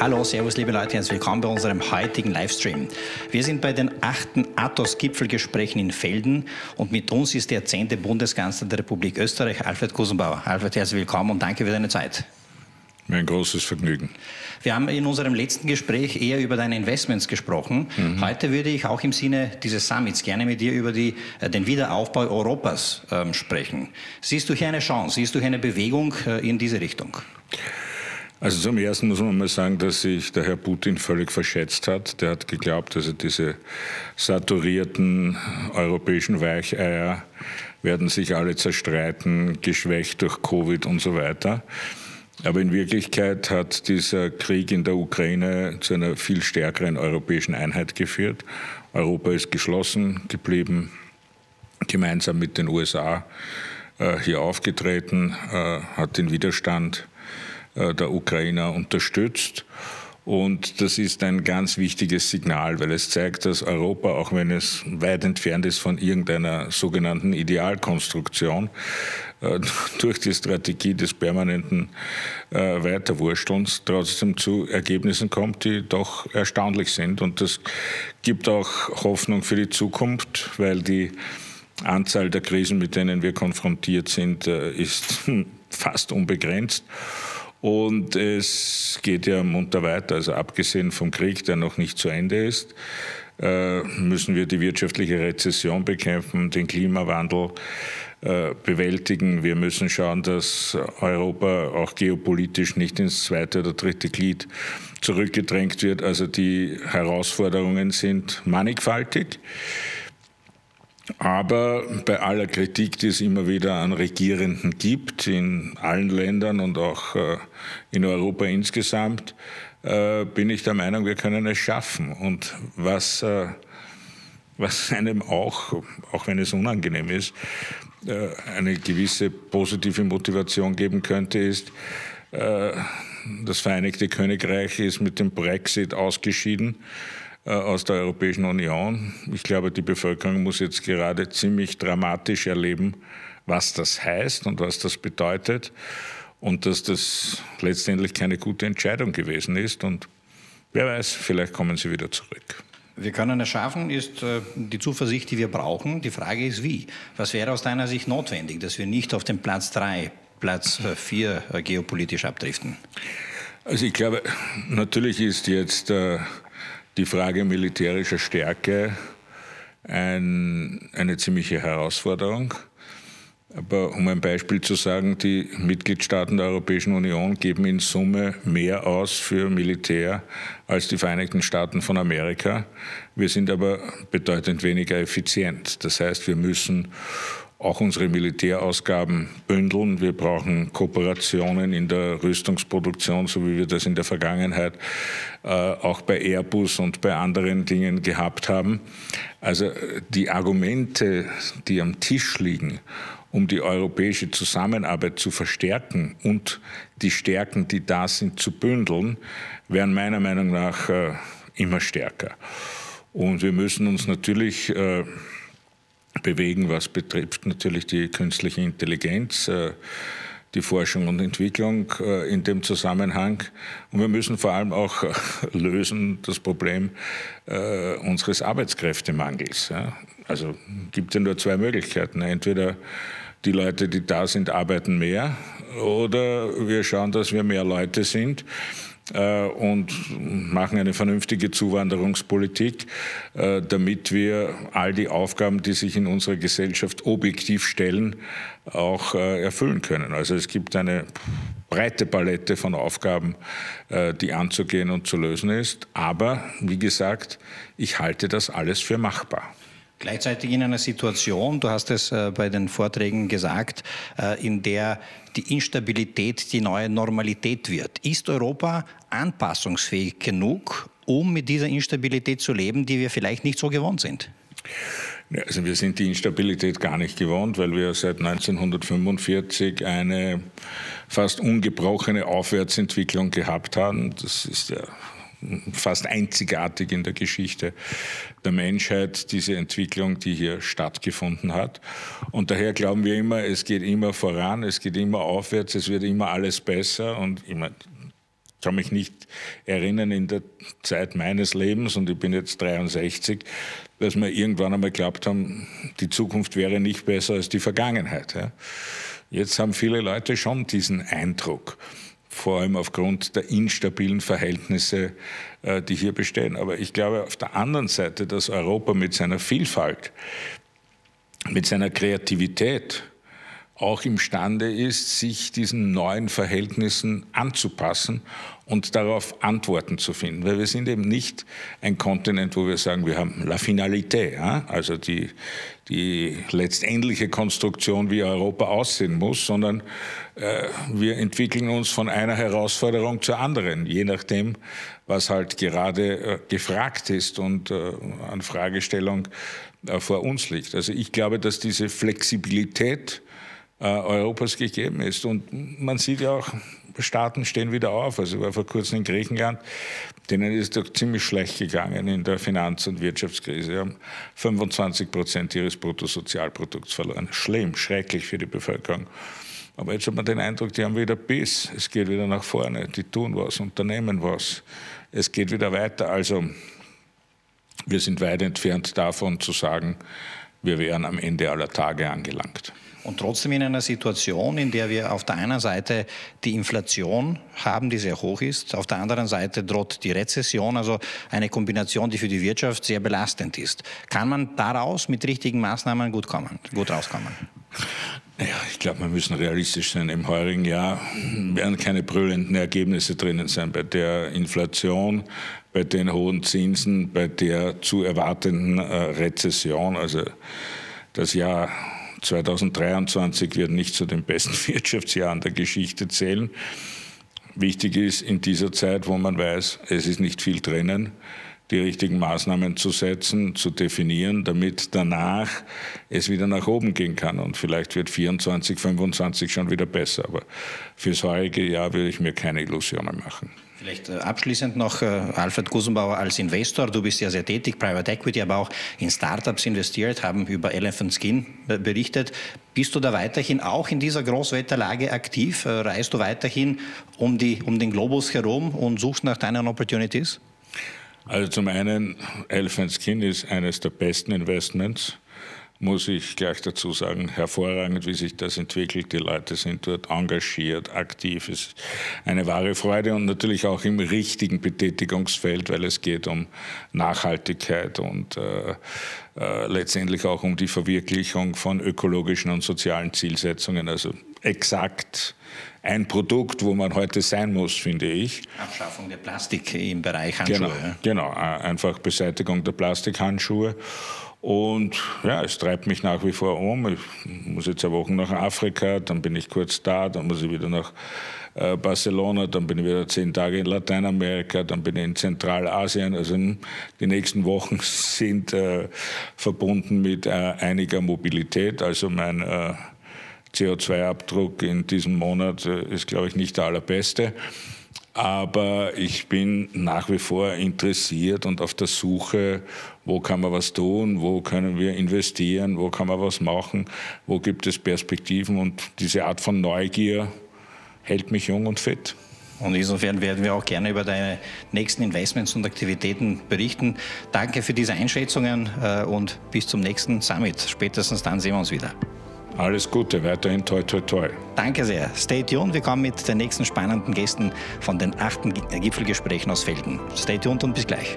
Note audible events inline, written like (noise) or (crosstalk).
Hallo, Servus, liebe Leute, herzlich willkommen bei unserem heutigen Livestream. Wir sind bei den achten Athos-Gipfelgesprächen in Felden und mit uns ist der zehnte Bundeskanzler der Republik Österreich, Alfred Gusenbauer. Alfred, herzlich willkommen und danke für deine Zeit. Mein großes Vergnügen. Wir haben in unserem letzten Gespräch eher über deine Investments gesprochen. Mhm. Heute würde ich auch im Sinne dieses Summits gerne mit dir über die, äh, den Wiederaufbau Europas ähm, sprechen. Siehst du hier eine Chance? Siehst du hier eine Bewegung äh, in diese Richtung? Also zum Ersten muss man mal sagen, dass sich der Herr Putin völlig verschätzt hat. Der hat geglaubt, er diese saturierten europäischen Weicheier werden sich alle zerstreiten, geschwächt durch Covid und so weiter. Aber in Wirklichkeit hat dieser Krieg in der Ukraine zu einer viel stärkeren europäischen Einheit geführt. Europa ist geschlossen geblieben, gemeinsam mit den USA äh, hier aufgetreten, äh, hat den Widerstand der Ukrainer unterstützt. Und das ist ein ganz wichtiges Signal, weil es zeigt, dass Europa, auch wenn es weit entfernt ist von irgendeiner sogenannten Idealkonstruktion, äh, (laughs) durch die Strategie des permanenten äh, Weiterwurstelns trotzdem zu Ergebnissen kommt, die doch erstaunlich sind. Und das gibt auch Hoffnung für die Zukunft, weil die Anzahl der Krisen, mit denen wir konfrontiert sind, äh, ist (laughs) fast unbegrenzt. Und es geht ja munter weiter. Also abgesehen vom Krieg, der noch nicht zu Ende ist, äh, müssen wir die wirtschaftliche Rezession bekämpfen, den Klimawandel äh, bewältigen. Wir müssen schauen, dass Europa auch geopolitisch nicht ins zweite oder dritte Glied zurückgedrängt wird. Also die Herausforderungen sind mannigfaltig. Aber bei aller Kritik, die es immer wieder an Regierenden gibt, in allen Ländern und auch äh, in Europa insgesamt, äh, bin ich der Meinung, wir können es schaffen. Und was, äh, was (laughs) einem auch, auch wenn es unangenehm ist, eine gewisse positive Motivation geben könnte, ist, das Vereinigte Königreich ist mit dem Brexit ausgeschieden. Äh, aus der Europäischen Union. Ich glaube, die Bevölkerung muss jetzt gerade ziemlich dramatisch erleben, was das heißt und was das bedeutet und dass das letztendlich keine gute Entscheidung gewesen ist. Und wer weiß, vielleicht kommen sie wieder zurück. Wir können es schaffen, ist äh, die Zuversicht, die wir brauchen. Die Frage ist, wie? Was wäre aus deiner Sicht notwendig, dass wir nicht auf den Platz 3, Platz 4 äh, geopolitisch abdriften? Also ich glaube, natürlich ist jetzt die Frage militärischer Stärke ein, eine ziemliche Herausforderung. Aber um ein Beispiel zu sagen, die Mitgliedstaaten der Europäischen Union geben in Summe mehr aus für Militär als die Vereinigten Staaten von Amerika. Wir sind aber bedeutend weniger effizient. Das heißt, wir müssen auch unsere Militärausgaben bündeln. Wir brauchen Kooperationen in der Rüstungsproduktion, so wie wir das in der Vergangenheit äh, auch bei Airbus und bei anderen Dingen gehabt haben. Also die Argumente, die am Tisch liegen, um die europäische Zusammenarbeit zu verstärken und die Stärken, die da sind, zu bündeln, werden meiner Meinung nach äh, immer stärker. Und wir müssen uns natürlich äh, bewegen, was betrifft natürlich die künstliche Intelligenz, äh, die Forschung und Entwicklung äh, in dem Zusammenhang. Und wir müssen vor allem auch äh, lösen das Problem unseres Arbeitskräftemangels. Also gibt es ja nur zwei Möglichkeiten. Entweder die Leute, die da sind, arbeiten mehr oder wir schauen, dass wir mehr Leute sind und machen eine vernünftige Zuwanderungspolitik, äh, damit wir all die Aufgaben, die sich in unserer Gesellschaft objektiv stellen, auch äh, erfüllen können. Also es gibt eine breite Palette von Aufgaben, die anzugehen und zu lösen ist. Aber wie gesagt, ich halte das alles für machbar. Gleichzeitig in einer Situation, du hast es äh, bei den Vorträgen gesagt, äh, in der die Instabilität die neue Normalität wird. Ist Europa anpassungsfähig genug, um mit dieser Instabilität zu leben, die wir vielleicht nicht so gewohnt sind? Also wir sind die Instabilität gar nicht gewohnt, weil wir seit 1945 eine fast ungebrochene Aufwärtsentwicklung gehabt haben. Das ist ja fast einzigartig in der Geschichte der Menschheit, diese Entwicklung, die hier stattgefunden hat. Und daher glauben wir immer, es geht immer voran, es geht immer aufwärts, es wird immer alles besser und immer kann mich nicht erinnern in der Zeit meines Lebens, und ich bin jetzt 63, dass wir irgendwann einmal geglaubt haben, die Zukunft wäre nicht besser als die Vergangenheit. Jetzt haben viele Leute schon diesen Eindruck, vor allem aufgrund der instabilen Verhältnisse, äh, die hier bestehen. Aber ich glaube auf der anderen Seite, dass Europa mit seiner Vielfalt, mit seiner Kreativität, auch imstande ist, sich diesen neuen Verhältnissen anzupassen und darauf Antworten zu finden. Weil wir sind eben nicht ein Kontinent, wo wir sagen, wir haben la finalité, also die, die letztendliche Konstruktion, wie Europa aussehen muss, sondern äh, wir entwickeln uns von einer Herausforderung zur anderen, je nachdem, was halt gerade äh, gefragt ist und äh, an Fragestellung vor uns liegt. Also ich glaube, dass diese Flexibilität, äh, Europas gegeben ist. Und man sieht ja auch, Staaten stehen wieder auf. Also ich war vor kurzem in Griechenland, denen ist doch ziemlich schlecht gegangen in der Finanz- und Wirtschaftskrise. Sie haben 25 Prozent ihres Bruttosozialprodukts verloren. Schlimm, schrecklich für die Bevölkerung. Aber jetzt hat man den Eindruck, die haben wieder Biss. Es geht wieder nach vorne. Die tun was, unternehmen was. Es geht wieder weiter. Also wir sind weit entfernt davon zu sagen, wir wären am Ende aller Tage angelangt. Und trotzdem in einer Situation, in der wir auf der einen Seite die Inflation haben, die sehr hoch ist, auf der anderen Seite droht die Rezession, also eine Kombination, die für die Wirtschaft sehr belastend ist. Kann man daraus mit richtigen Maßnahmen gut kommen, gut rauskommen? Ja, ich glaube, wir müssen realistisch sein. Im heurigen Jahr werden keine brüllenden Ergebnisse drinnen sein bei der Inflation, bei den hohen Zinsen, bei der zu erwartenden äh, Rezession. Also das Jahr 2023 wird nicht zu den besten (laughs) Wirtschaftsjahren der Geschichte zählen. Wichtig ist in dieser Zeit, wo man weiß, es ist nicht viel drinnen, die richtigen Maßnahmen zu setzen, zu definieren, damit danach es wieder nach oben gehen kann. Und vielleicht wird 24, 25 schon wieder besser. Aber fürs heurige Jahr würde ich mir keine Illusionen machen. Vielleicht äh, abschließend noch äh, Alfred Gusenbauer als Investor. Du bist ja sehr tätig, Private Equity, aber auch in Startups investiert, haben über Elephant Skin äh, berichtet. Bist du da weiterhin auch in dieser Großwetterlage aktiv? Reist du weiterhin um, die, um den Globus herum und suchst nach deinen Opportunities? Also zum einen, Elephant Skin ist eines der besten Investments muss ich gleich dazu sagen, hervorragend, wie sich das entwickelt. Die Leute sind dort engagiert, aktiv. Es ist eine wahre Freude und natürlich auch im richtigen Betätigungsfeld, weil es geht um Nachhaltigkeit und äh, äh, letztendlich auch um die Verwirklichung von ökologischen und sozialen Zielsetzungen. Also exakt ein Produkt, wo man heute sein muss, finde ich. Abschaffung der Plastik im Bereich Handschuhe. Genau, genau einfach Beseitigung der Plastikhandschuhe. Und ja, es treibt mich nach wie vor um. Ich muss jetzt eine Woche nach Afrika, dann bin ich kurz da, dann muss ich wieder nach äh, Barcelona, dann bin ich wieder zehn Tage in Lateinamerika, dann bin ich in Zentralasien. Also die nächsten Wochen (laughs) sind äh, verbunden mit äh, einiger Mobilität. Also mein äh, CO2-Abdruck in diesem Monat äh, ist, glaube ich, nicht der allerbeste. Aber ich bin nach wie vor interessiert und auf der Suche, wo kann man was tun, wo können wir investieren, wo kann man was machen, wo gibt es Perspektiven. Und diese Art von Neugier hält mich jung und fit. Und insofern werden wir auch gerne über deine nächsten Investments und Aktivitäten berichten. Danke für diese Einschätzungen äh, und bis zum nächsten Summit. Spätestens dann sehen wir uns wieder. Alles Gute, weiterhin toi toi toi. Danke sehr. Stay tuned. Wir kommen mit den nächsten spannenden Gästen von den achten Gipfelgesprächen aus Felden. Stay tuned und bis gleich.